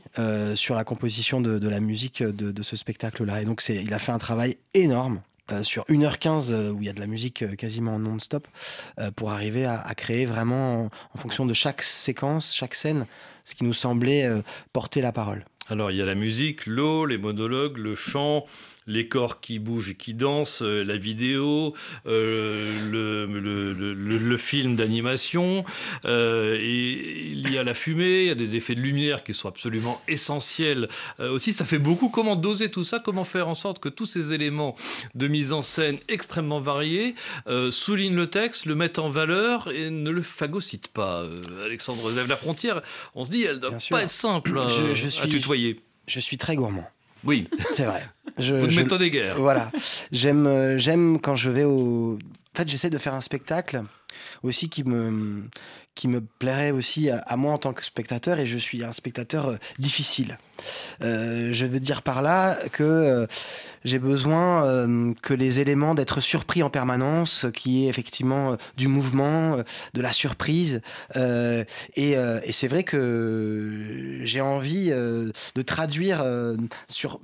sur la composition de, de la musique de, de ce spectacle-là. Et donc c'est, il a fait un travail énorme. Euh, sur 1h15 euh, où il y a de la musique euh, quasiment non-stop pour arriver à, créer vraiment en, fonction de chaque séquence, chaque scène, ce qui nous semblait porter la parole. Alors il y a la musique, l'eau, les monologues, le chant, les corps qui bougent et qui dansent, euh, la vidéo, euh, le, film d'animation, euh, et il y a la fumée, il y a des effets de lumière qui sont absolument essentiels aussi. Ça fait beaucoup. Comment doser tout ça Comment faire en sorte que tous ces éléments de mise en scène extrêmement variés soulignent le texte, le mettent en valeur et ne le phagocytent pas Alexandre Zev, la frontière, on se dit, elle ne doit pas être simple à tutoyer. Je suis très gourmand. Oui. C'est vrai. Je, Vous ne je- m'étonnez guère. Voilà. J'aime, euh, j'aime quand je vais au. En fait, j'essaie de faire un spectacle aussi qui me, qui me plairait aussi à, à moi en tant que spectateur et je suis un spectateur euh, difficile. Euh, je veux dire par là que euh, j'ai besoin euh, que les éléments d'être surpris en permanence, qui est effectivement du mouvement, de la surprise. euh, et euh, et c'est vrai que j'ai envie de traduire sur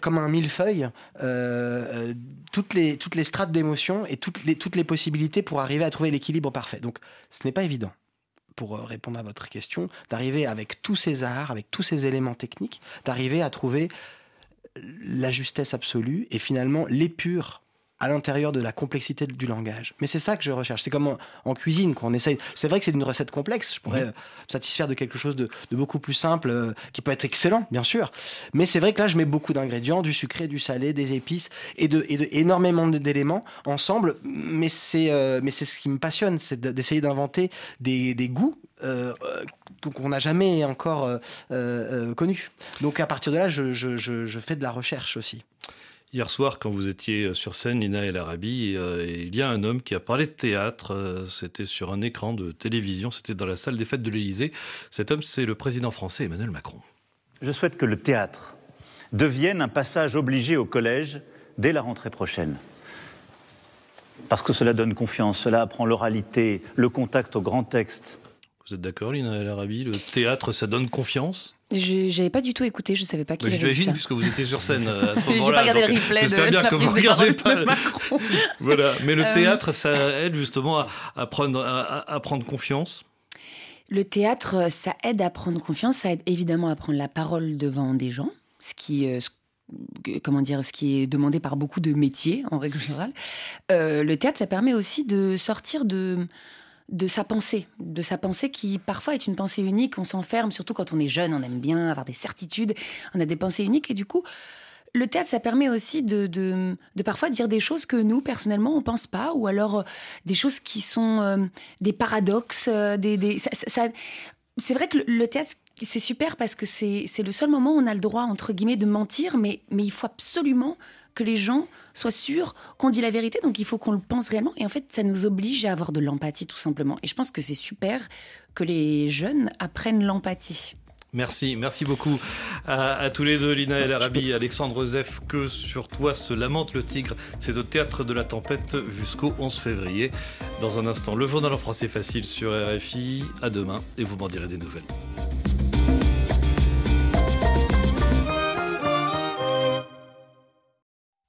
comme un millefeuille euh, euh, toutes les toutes les strates d'émotions et toutes les toutes les possibilités pour arriver à trouver l'équilibre parfait. Donc ce n'est pas évident pour euh, répondre à votre question d'arriver avec tous ces arts, avec tous ces éléments techniques, d'arriver à trouver la justesse absolue et finalement l'épure à l'intérieur de la complexité du langage. Mais c'est ça que je recherche. C'est comme en, en cuisine qu'on essaye. C'est vrai que c'est une recette complexe. Je pourrais Mhm. euh, me satisfaire de quelque chose de, de beaucoup plus simple, euh, qui peut être excellent, bien sûr. Mais c'est vrai que là, je mets beaucoup d'ingrédients, du sucré, du salé, des épices et, de, et de- énormément d'éléments ensemble. Mais c'est euh, mais c'est ce qui me passionne, c'est de- d'essayer d'inventer des, des goûts. euh, qu'on n'a jamais encore euh, euh, connus. Donc à partir de là, je, je- je- je fais de la recherche aussi. Hier soir, quand vous étiez sur scène, Nina El Arabi, euh, il y a un homme qui a parlé de théâtre. euh, C'était sur un écran de télévision, c'était dans la salle des fêtes de l'Élysée. Cet homme, c'est le président français Emmanuel Macron. Je souhaite que le théâtre devienne un passage obligé au collège dès la rentrée prochaine. Parce que cela donne confiance, cela apprend l'oralité, le contact au grand texte. Vous êtes d'accord, Nina El Arabi? Le théâtre, ça donne confiance? Je n'avais pas du tout écouté, je savais pas qu'il Bah, avait J'imagine, puisque vous étiez sur scène euh, à ce J'ai pas moment-là. regardé le replay j'espère de bien la que vous de regardez pas. Macron. voilà. Mais le Euh, théâtre, ça aide justement à, à prendre, à, à- à prendre confiance? Le théâtre, euh, ça aide à prendre confiance, ça aide évidemment à prendre la parole devant des gens, ce qui, euh, ce- euh, comment dire, ce qui est demandé par beaucoup de métiers en règle générale. Euh, le théâtre, ça permet aussi de sortir de de sa pensée, de sa pensée qui parfois est une pensée unique. On s'enferme, surtout quand on est jeune, on aime bien avoir des certitudes, on a des pensées uniques et du coup. Le théâtre, ça permet aussi de, de, parfois dire des choses que nous, personnellement, on pense pas, ou alors euh, des choses qui sont euh, des paradoxes, euh, c'est vrai que le, théâtre, c'est super parce que c'est c'est le seul moment où on a le droit, entre guillemets, de mentir, mais, mais il faut absolument que les gens soient sûrs qu'on dit la vérité, donc il faut qu'on le pense réellement. Et en fait, ça nous oblige à avoir de l'empathie, tout simplement. Et je pense que c'est super que les jeunes apprennent l'empathie. Merci, merci beaucoup à, tous les deux, Lina El Arabi, Alexandre Zef, que sur toi se lamente le tigre. C'est au théâtre de la tempête jusqu'au 11 février. Dans un instant, le journal en français facile sur RFI. À demain et vous m'en direz des nouvelles.